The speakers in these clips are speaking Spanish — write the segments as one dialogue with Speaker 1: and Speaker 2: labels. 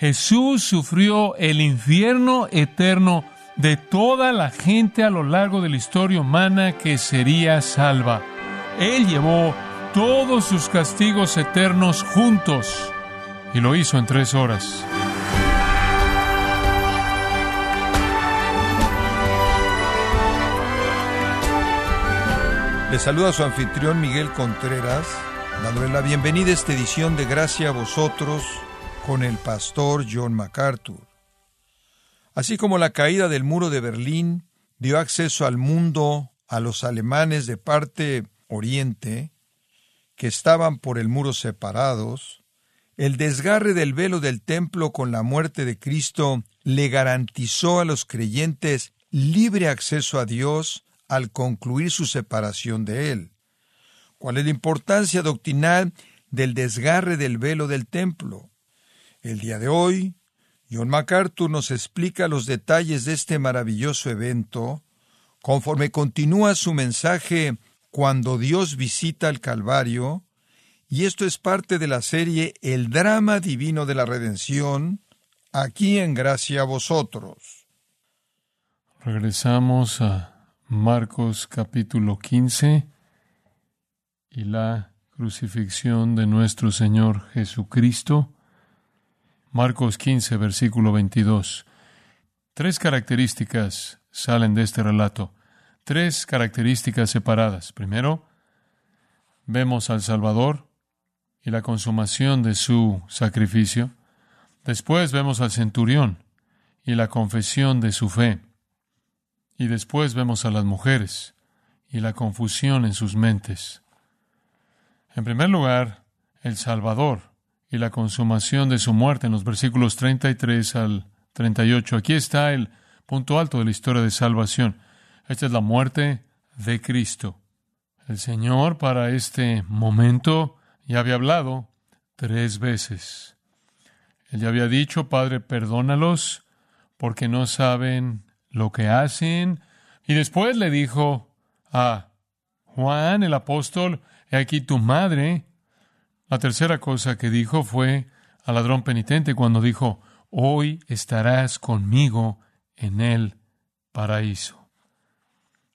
Speaker 1: Jesús sufrió el infierno eterno de toda la gente a lo largo de la historia humana que sería salva. Él llevó todos sus castigos eternos juntos y lo hizo en tres horas.
Speaker 2: Le saluda su anfitrión Miguel Contreras, dándole la bienvenida a esta edición de Gracia a vosotros con el pastor John MacArthur. Así como la caída del muro de Berlín dio acceso al mundo a los alemanes de parte oriente, que estaban por el muro separados, el desgarre del velo del templo con la muerte de Cristo le garantizó a los creyentes libre acceso a Dios al concluir su separación de él. ¿Cuál es la importancia doctrinal del desgarre del velo del templo? El día de hoy, John MacArthur nos explica los detalles de este maravilloso evento, conforme continúa su mensaje cuando Dios visita el Calvario, y esto es parte de la serie El drama divino de la redención, aquí en Gracia a vosotros.
Speaker 1: Regresamos a Marcos capítulo 15 y la crucifixión de nuestro Señor Jesucristo. Marcos 15, versículo 22. Tres características salen de este relato. Tres características separadas. Primero, vemos al Salvador y la consumación de su sacrificio. Después vemos al centurión y la confesión de su fe. Y después vemos a las mujeres y la confusión en sus mentes. En primer lugar, el Salvador y la consumación de su muerte en los versículos 33 al 38. Aquí está el punto alto de la historia de salvación. Esta es la muerte de Cristo. El Señor para este momento ya había hablado tres veces. Él ya había dicho, Padre, perdónalos porque no saben lo que hacen. Y después le dijo a Juan el apóstol, he aquí tu madre. La tercera cosa que dijo fue al ladrón penitente cuando dijo, hoy estarás conmigo en el paraíso.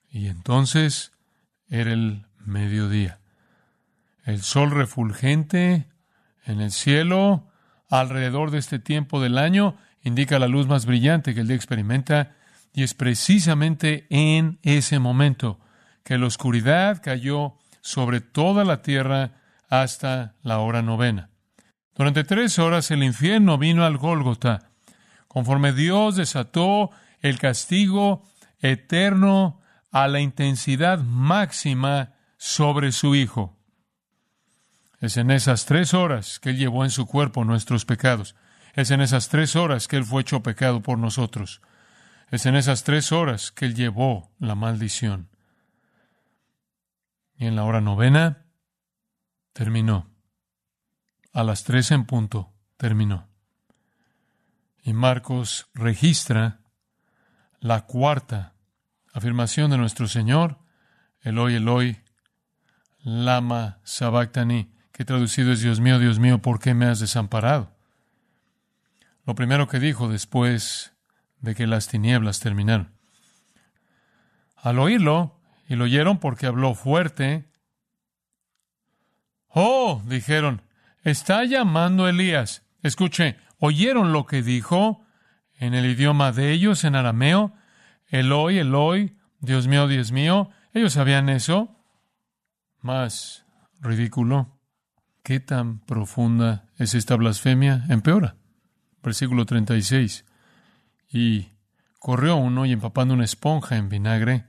Speaker 1: Y entonces era el mediodía. El sol refulgente en el cielo alrededor de este tiempo del año indica la luz más brillante que el día experimenta y es precisamente en ese momento que la oscuridad cayó sobre toda la tierra hasta la hora novena. Durante tres horas el infierno vino al Gólgota, conforme Dios desató el castigo eterno a la intensidad máxima sobre su Hijo. Es en esas tres horas que Él llevó en su cuerpo nuestros pecados. Es en esas tres horas que Él fue hecho pecado por nosotros. Es en esas tres horas que Él llevó la maldición. Y en la hora novena terminó. A las tres en punto terminó. Y Marcos registra la cuarta afirmación de nuestro Señor, Eloi, Eloi, lama sabactani, que traducido es Dios mío, Dios mío, ¿por qué me has desamparado? Lo primero que dijo después de que las tinieblas terminaron. Al oírlo, y lo oyeron porque habló fuerte, Oh, dijeron, está llamando Elías. Escuche, ¿oyeron lo que dijo en el idioma de ellos, en arameo? Eloi, Eloi, Dios mío, Dios mío. ¿Ellos sabían eso? Más ridículo. ¿Qué tan profunda es esta blasfemia? Empeora. Versículo 36. Y corrió uno y empapando una esponja en vinagre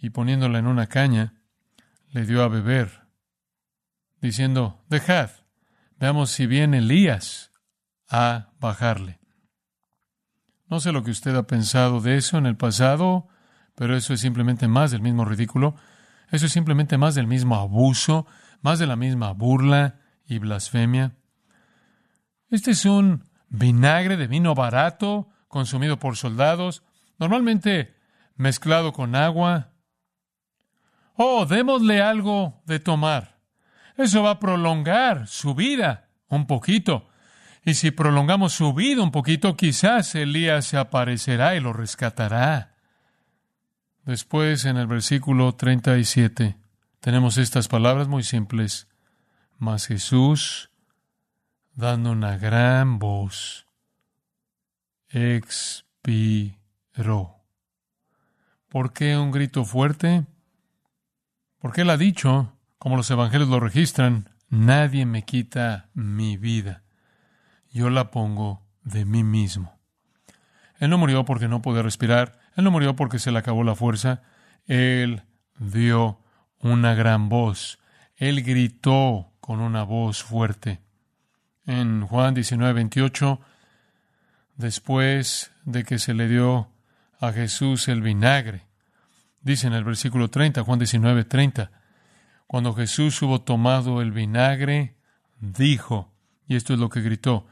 Speaker 1: y poniéndola en una caña, le dio a beber, diciendo, dejad, veamos si viene Elías a bajarle. No sé lo que usted ha pensado de eso en el pasado, pero eso es simplemente más del mismo ridículo, eso es simplemente más del mismo abuso, más de la misma burla y blasfemia. Este es un vinagre de vino barato consumido por soldados, normalmente mezclado con agua. Oh, démosle algo de tomar. Eso va a prolongar su vida un poquito. Y si prolongamos su vida un poquito, quizás Elías se aparecerá y lo rescatará. Después, en el versículo 37, tenemos estas palabras muy simples. Mas Jesús, dando una gran voz, expiró. ¿Por qué un grito fuerte? Porque él ha dicho, como los evangelios lo registran, nadie me quita mi vida yo la pongo de mí mismo. Él no murió porque no podía respirar, él no murió porque se le acabó la fuerza, él dio una gran voz, él gritó con una voz fuerte. En Juan 19, 28, después de que se le dio a Jesús el vinagre, dice en el versículo 30, Juan 19, 30, cuando Jesús hubo tomado el vinagre, dijo, y esto es lo que gritó,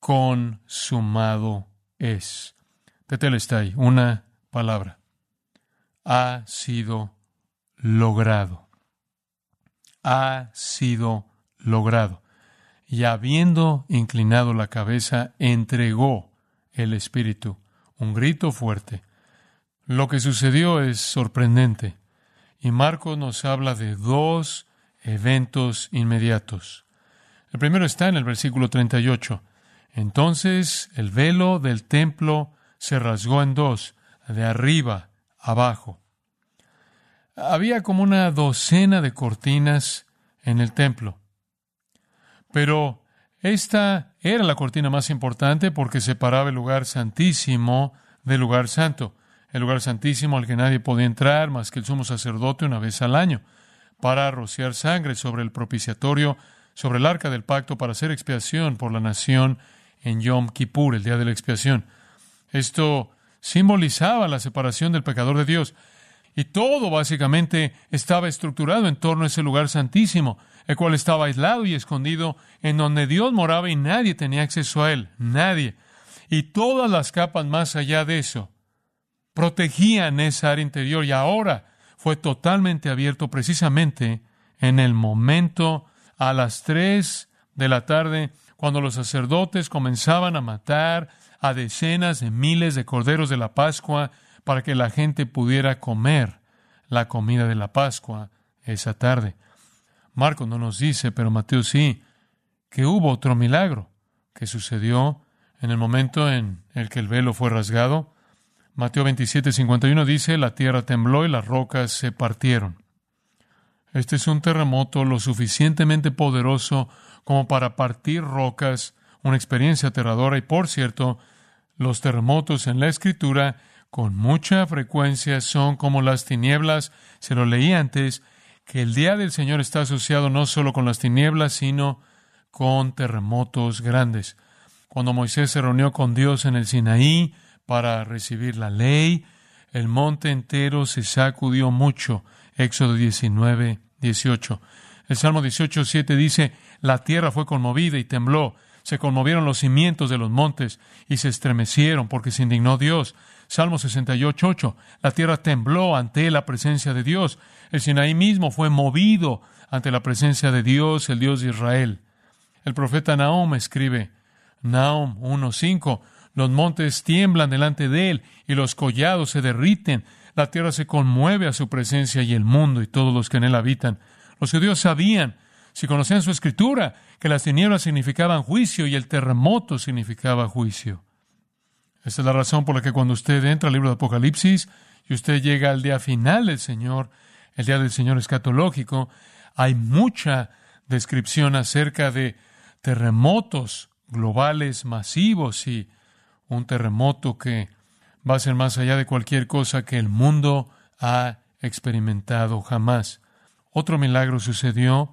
Speaker 1: consumado es. Tetelestai, una palabra. Ha sido logrado. Ha sido logrado. Y habiendo inclinado la cabeza, entregó el Espíritu. Un grito fuerte. Lo que sucedió es sorprendente. Y Marcos nos habla de dos eventos inmediatos. El primero está en el versículo 38. Entonces el velo del templo se rasgó en dos, de arriba abajo. Había como una docena de cortinas en el templo. Pero esta era la cortina más importante porque separaba el lugar santísimo del lugar santo, el lugar santísimo al que nadie podía entrar más que el sumo sacerdote una vez al año, para rociar sangre sobre el propiciatorio, sobre el arca del pacto, para hacer expiación por la nación en Yom Kippur, el día de la expiación. Esto simbolizaba la separación del pecador de Dios. Y todo básicamente estaba estructurado en torno a ese lugar santísimo, el cual estaba aislado y escondido, en donde Dios moraba y nadie tenía acceso a él, nadie. Y todas las capas más allá de eso protegían esa área interior y ahora fue totalmente abierto precisamente en el momento a las tres de la tarde cuando los sacerdotes comenzaban a matar a decenas de miles de corderos de la Pascua para que la gente pudiera comer la comida de la Pascua esa tarde. Marcos no nos dice, pero Mateo sí, que hubo otro milagro que sucedió en el momento en el que el velo fue rasgado. Mateo 27, 51 dice, la tierra tembló y las rocas se partieron. Este es un terremoto lo suficientemente poderoso como para partir rocas, una experiencia aterradora. Y por cierto, los terremotos en la escritura con mucha frecuencia son como las tinieblas. Se lo leí antes, que el día del Señor está asociado no solo con las tinieblas, sino con terremotos grandes. Cuando Moisés se reunió con Dios en el Sinaí para recibir la ley, el monte entero se sacudió mucho. Éxodo 19, 18. El Salmo 18, 7 dice, la tierra fue conmovida y tembló. Se conmovieron los cimientos de los montes y se estremecieron porque se indignó Dios. Salmo 68, 8. La tierra tembló ante la presencia de Dios. El Sinaí mismo fue movido ante la presencia de Dios, el Dios de Israel. El profeta Nahum escribe, Nahum 1.5, los montes tiemblan delante de él y los collados se derriten. La tierra se conmueve a su presencia y el mundo y todos los que en él habitan. Los judíos sabían si conocían su escritura, que las tinieblas significaban juicio y el terremoto significaba juicio. Esta es la razón por la que cuando usted entra al libro de Apocalipsis y usted llega al día final del Señor, el día del Señor escatológico, hay mucha descripción acerca de terremotos globales masivos y un terremoto que va a ser más allá de cualquier cosa que el mundo ha experimentado jamás. Otro milagro sucedió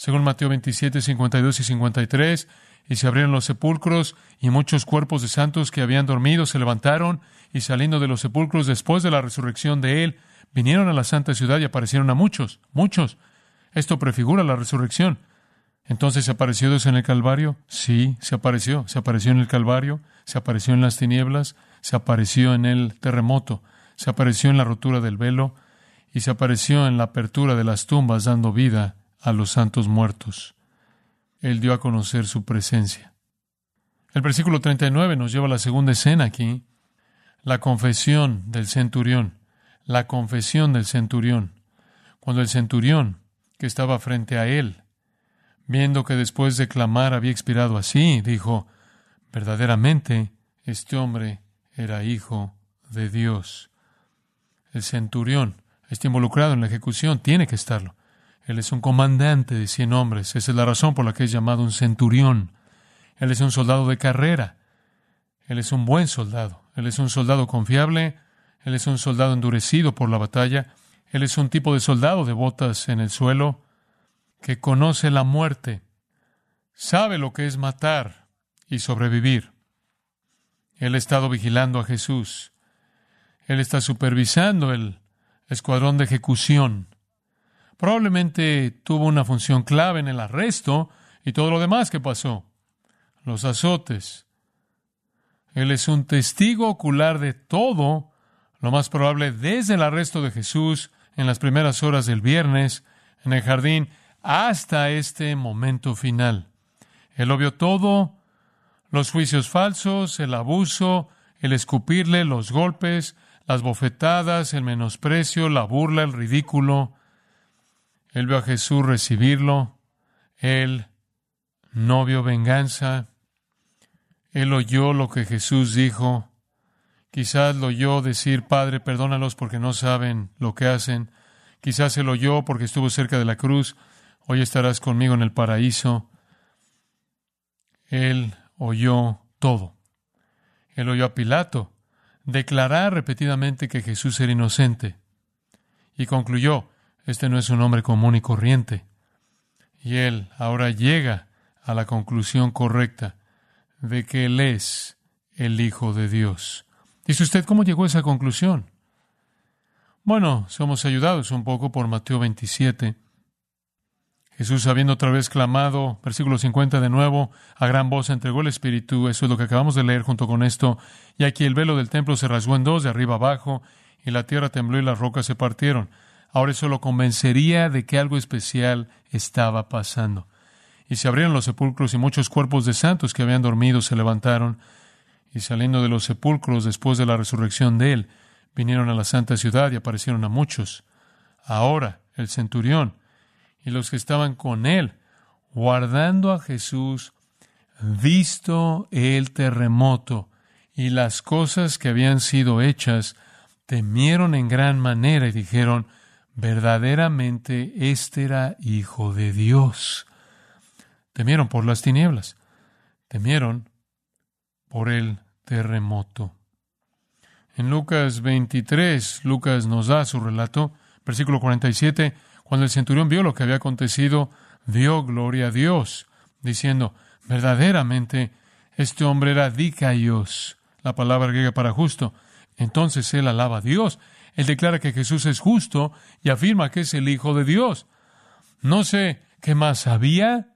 Speaker 1: según Mateo 27, 52 y 53, y se abrieron los sepulcros, y muchos cuerpos de santos que habían dormido se levantaron, y saliendo de los sepulcros después de la resurrección de él, vinieron a la santa ciudad y aparecieron a muchos, muchos. Esto prefigura la resurrección. Entonces, ¿se apareció Dios en el Calvario? Sí, se apareció. Se apareció en el Calvario, se apareció en las tinieblas, se apareció en el terremoto, se apareció en la rotura del velo y se apareció en la apertura de las tumbas dando vida a los santos muertos. Él dio a conocer su presencia. El versículo 39 nos lleva a la segunda escena aquí, la confesión del centurión, la confesión del centurión. Cuando el centurión, que estaba frente a él, viendo que después de clamar había expirado así, dijo, verdaderamente este hombre era hijo de Dios. El centurión está involucrado en la ejecución, tiene que estarlo. Él es un comandante de cien hombres, esa es la razón por la que es llamado un centurión. Él es un soldado de carrera, él es un buen soldado, él es un soldado confiable, él es un soldado endurecido por la batalla, él es un tipo de soldado de botas en el suelo, que conoce la muerte, sabe lo que es matar y sobrevivir. Él ha estado vigilando a Jesús. Él está supervisando el escuadrón de ejecución. Probablemente tuvo una función clave en el arresto y todo lo demás que pasó. Los azotes. Él es un testigo ocular de todo, lo más probable desde el arresto de Jesús en las primeras horas del viernes en el jardín hasta este momento final. Él lo vio todo, los juicios falsos, el abuso, el escupirle, los golpes, las bofetadas, el menosprecio, la burla, el ridículo. Él vio a Jesús recibirlo. Él no vio venganza. Él oyó lo que Jesús dijo. Quizás lo oyó decir, Padre, perdónalos porque no saben lo que hacen. Quizás él oyó porque estuvo cerca de la cruz hoy estarás conmigo en el paraíso. Él oyó todo. Él oyó a Pilato declarar repetidamente que Jesús era inocente y concluyó, este no es un hombre común y corriente. Y él ahora llega a la conclusión correcta de que él es el Hijo de Dios. Dice usted, ¿cómo llegó a esa conclusión? Bueno, somos ayudados un poco por Mateo 27, Jesús, habiendo otra vez clamado, versículo 50 de nuevo, a gran voz entregó el Espíritu, eso es lo que acabamos de leer junto con esto, y aquí el velo del templo se rasgó en dos, de arriba abajo, y la tierra tembló y las rocas se partieron. Ahora eso lo convencería de que algo especial estaba pasando. Y se abrieron los sepulcros y muchos cuerpos de santos que habían dormido se levantaron, y saliendo de los sepulcros después de la resurrección de él, vinieron a la santa ciudad y aparecieron a muchos. Ahora el centurión, y los que estaban con él, guardando a Jesús, visto el terremoto y las cosas que habían sido hechas, temieron en gran manera y dijeron, verdaderamente este era hijo de Dios. Temieron por las tinieblas, temieron por el terremoto. En Lucas 23, Lucas nos da su relato, versículo 47, cuando el centurión vio lo que había acontecido, dio gloria a Dios, diciendo, verdaderamente este hombre era dikaios, la palabra griega para justo. Entonces él alaba a Dios. Él declara que Jesús es justo y afirma que es el Hijo de Dios. No sé qué más sabía,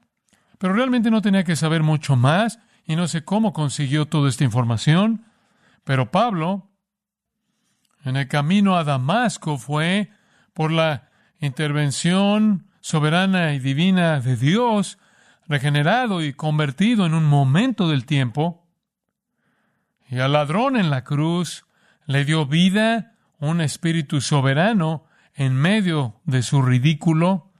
Speaker 1: pero realmente no tenía que saber mucho más y no sé cómo consiguió toda esta información. Pero Pablo, en el camino a Damasco, fue por la intervención soberana y divina de Dios, regenerado y convertido en un momento del tiempo. Y al ladrón en la cruz le dio vida un espíritu soberano en medio de su ridículo.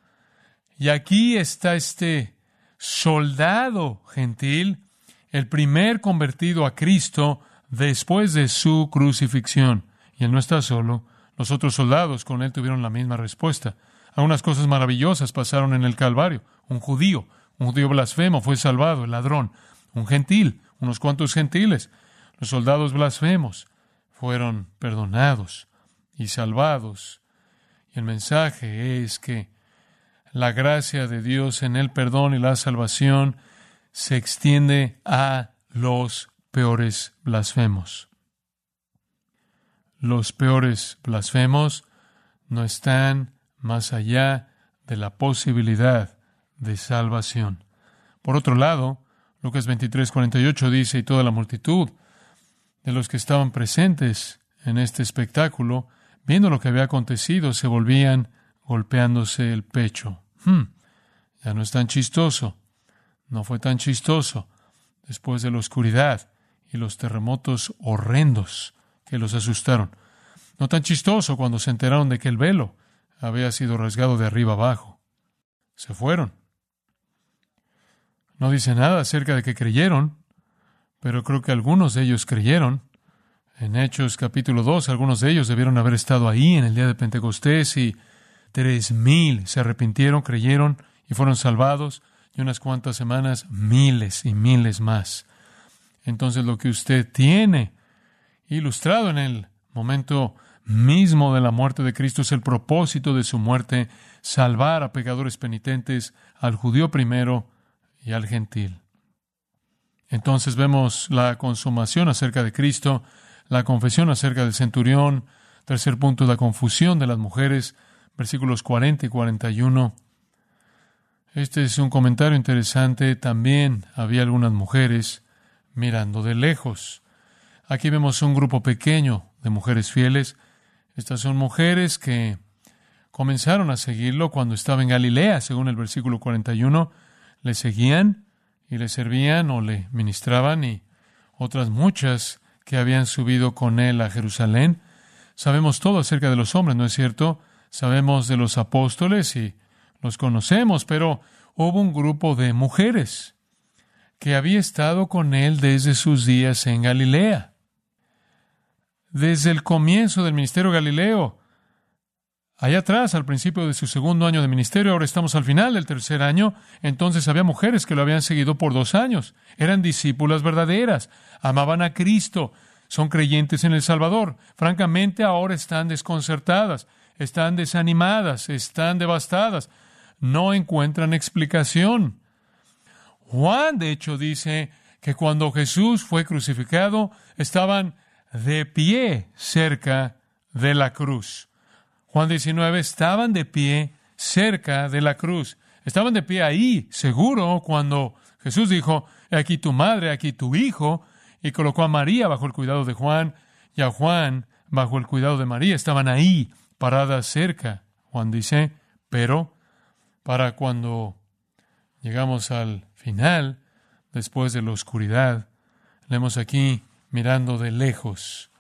Speaker 1: Y aquí está este soldado gentil, el primer convertido a Cristo después de su crucifixión. Y él no está solo, los otros soldados con él tuvieron la misma respuesta. Algunas cosas maravillosas pasaron en el Calvario. Un judío, un judío blasfemo fue salvado, el ladrón. Un gentil, unos cuantos gentiles. Los soldados blasfemos fueron perdonados y salvados. Y el mensaje es que la gracia de Dios en el perdón y la salvación se extiende a los peores blasfemos los peores blasfemos no están más allá de la posibilidad de salvación. Por otro lado, Lucas 23, 48 dice, y toda la multitud de los que estaban presentes en este espectáculo, viendo lo que había acontecido, se volvían golpeándose el pecho. Hmm, ya no es tan chistoso. No fue tan chistoso. después de la oscuridad y los terremotos horrendos que los asustaron. No tan chistoso cuando se enteraron de que el velo había sido rasgado de arriba abajo. Se fueron. No dice nada acerca de que creyeron, pero creo que algunos de ellos creyeron. En Hechos capítulo 2, algunos de ellos debieron haber estado ahí en el día de Pentecostés y tres mil se arrepintieron, creyeron y fueron salvados. Y unas cuantas semanas, miles y miles más. Entonces lo que usted tiene ilustrado en el momento mismo de la muerte de Cristo es el propósito de su muerte, salvar a pecadores penitentes, al judío primero y al gentil. Entonces vemos la consumación acerca de Cristo, la confesión acerca del centurión, tercer punto, la confusión de las mujeres, versículos 40 y 41. Este es un comentario interesante. También había algunas mujeres mirando de lejos. Aquí vemos un grupo pequeño de mujeres fieles. Estas son mujeres que comenzaron a seguirlo cuando estaba en Galilea, según el versículo 41. Le seguían y le servían o le ministraban y otras muchas que habían subido con él a Jerusalén. Sabemos todo acerca de los hombres, ¿no es cierto? Sabemos de los apóstoles y los conocemos, pero hubo un grupo de mujeres que había estado con él desde sus días en Galilea desde el comienzo del ministerio Galileo. Allá atrás, al principio de su segundo año de ministerio, ahora estamos al final del tercer año, entonces había mujeres que lo habían seguido por dos años. Eran discípulas verdaderas, amaban a Cristo, son creyentes en el Salvador. Francamente, ahora están desconcertadas, están desanimadas, están devastadas, no encuentran explicación. Juan, de hecho, dice que cuando Jesús fue crucificado, estaban de pie cerca de la cruz. Juan 19, estaban de pie cerca de la cruz. Estaban de pie ahí, seguro, cuando Jesús dijo, aquí tu madre, aquí tu hijo, y colocó a María bajo el cuidado de Juan y a Juan bajo el cuidado de María. Estaban ahí, paradas cerca. Juan dice, pero para cuando llegamos al final, después de la oscuridad, leemos aquí, mirando de lejos,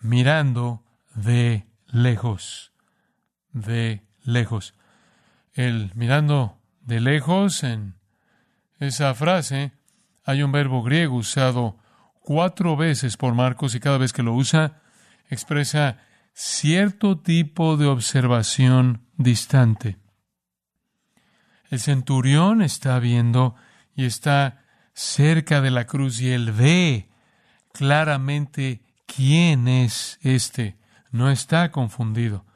Speaker 1: mirando de lejos, de lejos. El mirando de lejos, en esa frase hay un verbo griego usado cuatro veces por Marcos y cada vez que lo usa expresa cierto tipo de observación distante. El centurión está viendo y está cerca de la cruz y él ve claramente quién es este. No está confundido.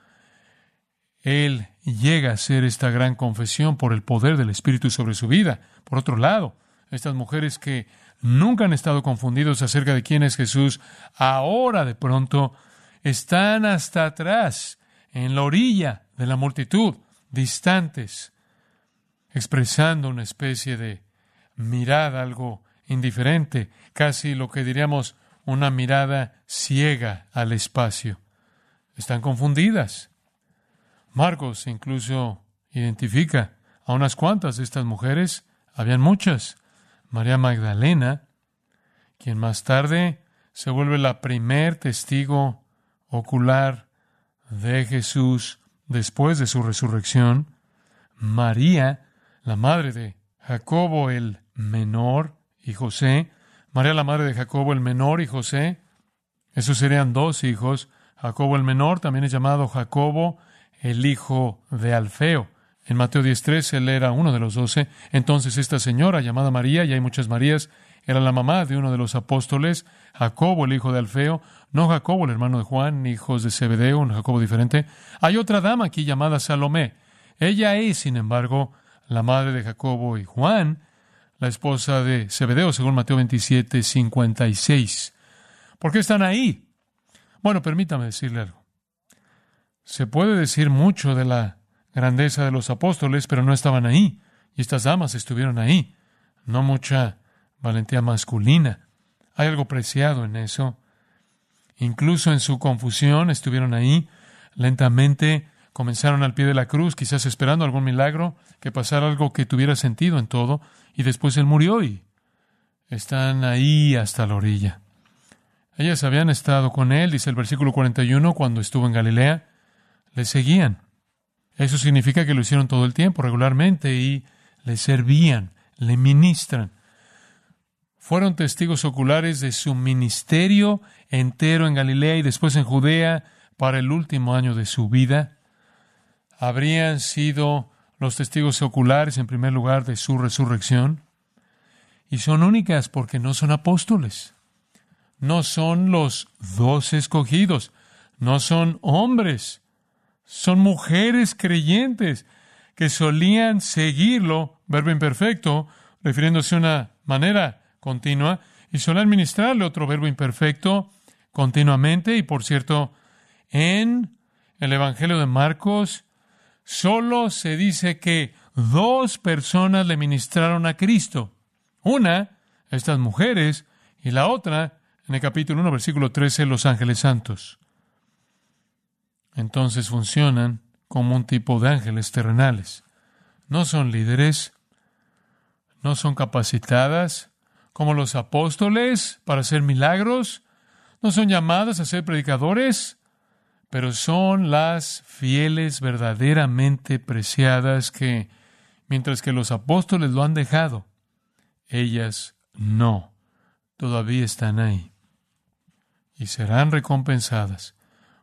Speaker 1: Él llega a hacer esta gran confesión por el poder del Espíritu sobre su vida. Por otro lado, estas mujeres que nunca han estado confundidos acerca de quién es Jesús, ahora de pronto están hasta atrás, en la orilla de la multitud, distantes, expresando una especie de mirada algo indiferente, casi lo que diríamos una mirada ciega al espacio. Están confundidas. Marcos incluso identifica a unas cuantas de estas mujeres, habían muchas. María Magdalena, quien más tarde se vuelve la primer testigo ocular de Jesús después de su resurrección. María, la madre de Jacobo el menor, y José, María la madre de Jacobo el menor y José, esos serían dos hijos. Jacobo el menor también es llamado Jacobo, el hijo de Alfeo. En Mateo 10.3 él era uno de los doce. Entonces esta señora llamada María, y hay muchas Marías, era la mamá de uno de los apóstoles, Jacobo el hijo de Alfeo, no Jacobo el hermano de Juan, hijos de Zebedeo, un Jacobo diferente. Hay otra dama aquí llamada Salomé. Ella es, sin embargo, la madre de Jacobo y Juan, la esposa de Zebedeo, según Mateo 27, 56. ¿Por qué están ahí? Bueno, permítame decirle algo. Se puede decir mucho de la grandeza de los apóstoles, pero no estaban ahí. Y estas damas estuvieron ahí. No mucha valentía masculina. Hay algo preciado en eso. Incluso en su confusión estuvieron ahí. Lentamente comenzaron al pie de la cruz, quizás esperando algún milagro, que pasara algo que tuviera sentido en todo y después él murió y están ahí hasta la orilla. Ellas habían estado con él, dice el versículo 41, cuando estuvo en Galilea. Le seguían. Eso significa que lo hicieron todo el tiempo, regularmente, y le servían, le ministran. Fueron testigos oculares de su ministerio entero en Galilea y después en Judea para el último año de su vida. Habrían sido los testigos oculares, en primer lugar, de su resurrección. Y son únicas porque no son apóstoles. No son los dos escogidos. No son hombres. Son mujeres creyentes que solían seguirlo, verbo imperfecto, refiriéndose a una manera continua, y solían ministrarle otro verbo imperfecto continuamente. Y por cierto, en el Evangelio de Marcos, solo se dice que dos personas le ministraron a Cristo. Una, estas mujeres, y la otra, en el capítulo 1, versículo 13, los ángeles santos. Entonces funcionan como un tipo de ángeles terrenales. No son líderes, no son capacitadas como los apóstoles para hacer milagros, no son llamadas a ser predicadores, pero son las fieles verdaderamente preciadas que, mientras que los apóstoles lo han dejado, ellas no, todavía están ahí. Y serán recompensadas,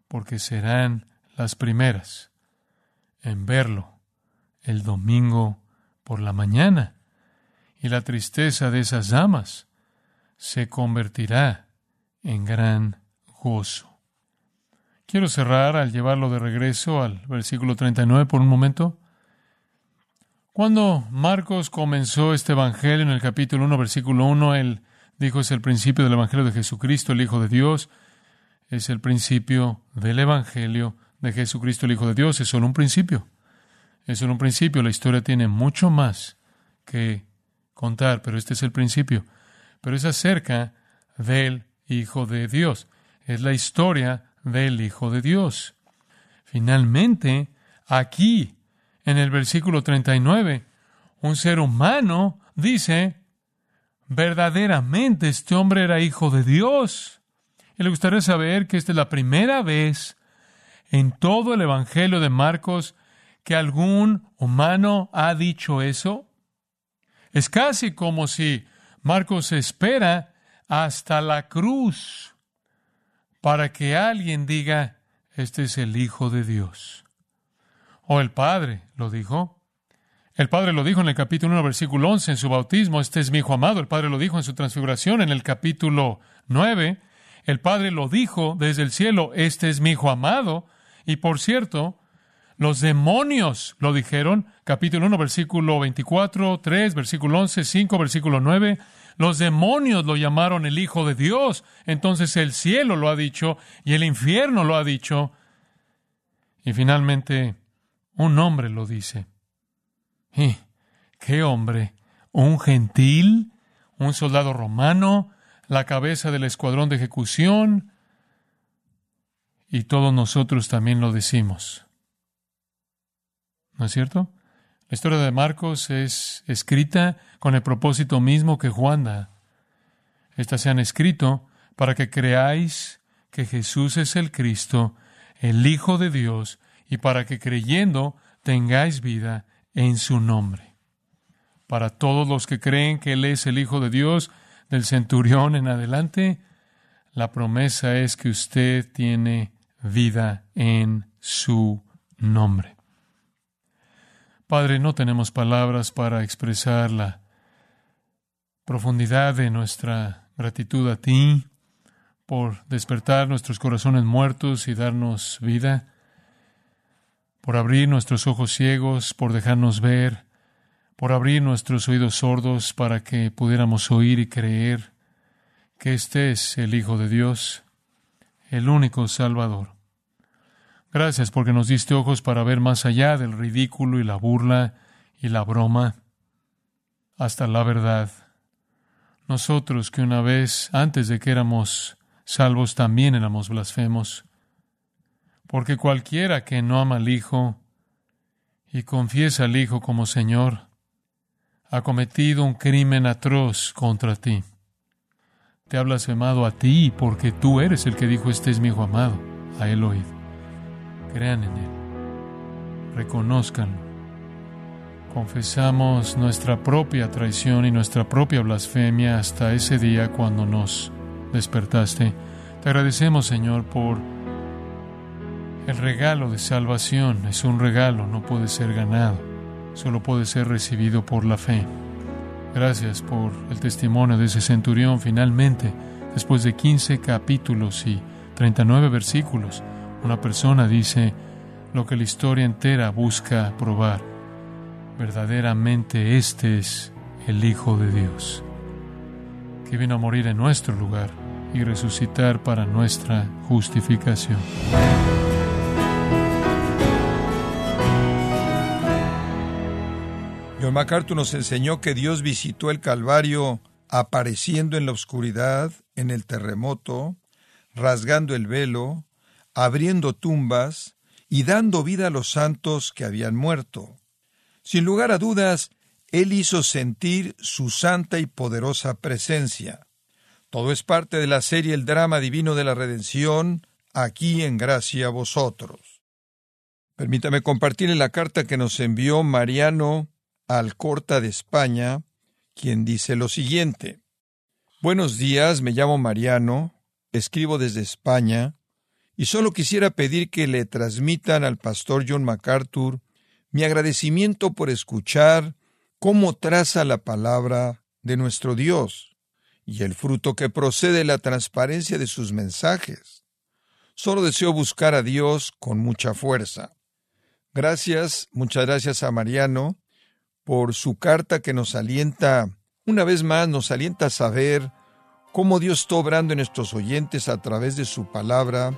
Speaker 1: porque serán las primeras en verlo el domingo por la mañana. Y la tristeza de esas damas se convertirá en gran gozo. Quiero cerrar al llevarlo de regreso al versículo 39 por un momento. Cuando Marcos comenzó este Evangelio en el capítulo 1, versículo 1, él dijo es el principio del Evangelio de Jesucristo, el Hijo de Dios. Es el principio del Evangelio de Jesucristo, el Hijo de Dios. Es solo un principio. Es solo un principio. La historia tiene mucho más que contar, pero este es el principio. Pero es acerca del Hijo de Dios. Es la historia del Hijo de Dios. Finalmente, aquí, en el versículo 39, un ser humano dice, verdaderamente este hombre era hijo de Dios. Y le gustaría saber que esta es la primera vez en todo el Evangelio de Marcos que algún humano ha dicho eso. Es casi como si Marcos espera hasta la cruz para que alguien diga, este es el Hijo de Dios. O el Padre lo dijo. El Padre lo dijo en el capítulo 1, versículo 11, en su bautismo, este es mi Hijo amado. El Padre lo dijo en su transfiguración en el capítulo 9. El Padre lo dijo desde el cielo, este es mi Hijo amado. Y por cierto, los demonios lo dijeron, capítulo 1, versículo 24, 3, versículo 11, 5, versículo 9. Los demonios lo llamaron el Hijo de Dios. Entonces el cielo lo ha dicho y el infierno lo ha dicho. Y finalmente un hombre lo dice. ¿Y qué hombre? ¿Un gentil? ¿Un soldado romano? ¿La cabeza del escuadrón de ejecución? Y todos nosotros también lo decimos. ¿No es cierto? La historia de Marcos es escrita con el propósito mismo que Juan da. Estas se han escrito para que creáis que Jesús es el Cristo, el Hijo de Dios, y para que creyendo tengáis vida en su nombre. Para todos los que creen que Él es el Hijo de Dios, del centurión en adelante, la promesa es que usted tiene vida en su nombre. Padre, no tenemos palabras para expresar la profundidad de nuestra gratitud a ti por despertar nuestros corazones muertos y darnos vida, por abrir nuestros ojos ciegos, por dejarnos ver, por abrir nuestros oídos sordos para que pudiéramos oír y creer que este es el Hijo de Dios, el único Salvador. Gracias porque nos diste ojos para ver más allá del ridículo y la burla y la broma, hasta la verdad. Nosotros que una vez, antes de que éramos salvos, también éramos blasfemos, porque cualquiera que no ama al Hijo y confiesa al Hijo como Señor, ha cometido un crimen atroz contra ti. te ha blasfemado a ti porque tú eres el que dijo, este es mi hijo amado, a él oíd. Crean en él, reconozcanlo. Confesamos nuestra propia traición y nuestra propia blasfemia hasta ese día cuando nos despertaste. Te agradecemos, Señor, por el regalo de salvación. Es un regalo, no puede ser ganado, solo puede ser recibido por la fe. Gracias por el testimonio de ese centurión. Finalmente, después de 15 capítulos y 39 versículos, una persona dice lo que la historia entera busca probar. Verdaderamente este es el Hijo de Dios, que vino a morir en nuestro lugar y resucitar para nuestra justificación.
Speaker 2: John MacArthur nos enseñó que Dios visitó el Calvario apareciendo en la oscuridad, en el terremoto, rasgando el velo, abriendo tumbas y dando vida a los santos que habían muerto. Sin lugar a dudas, Él hizo sentir su santa y poderosa presencia. Todo es parte de la serie El drama divino de la redención, aquí en gracia a vosotros. Permítame compartirle la carta que nos envió Mariano Alcorta de España, quien dice lo siguiente. Buenos días, me llamo Mariano, escribo desde España, y solo quisiera pedir que le transmitan al pastor John MacArthur mi agradecimiento por escuchar cómo traza la palabra de nuestro Dios y el fruto que procede de la transparencia de sus mensajes. Solo deseo buscar a Dios con mucha fuerza. Gracias, muchas gracias a Mariano por su carta que nos alienta, una vez más nos alienta a saber cómo Dios está obrando en nuestros oyentes a través de su palabra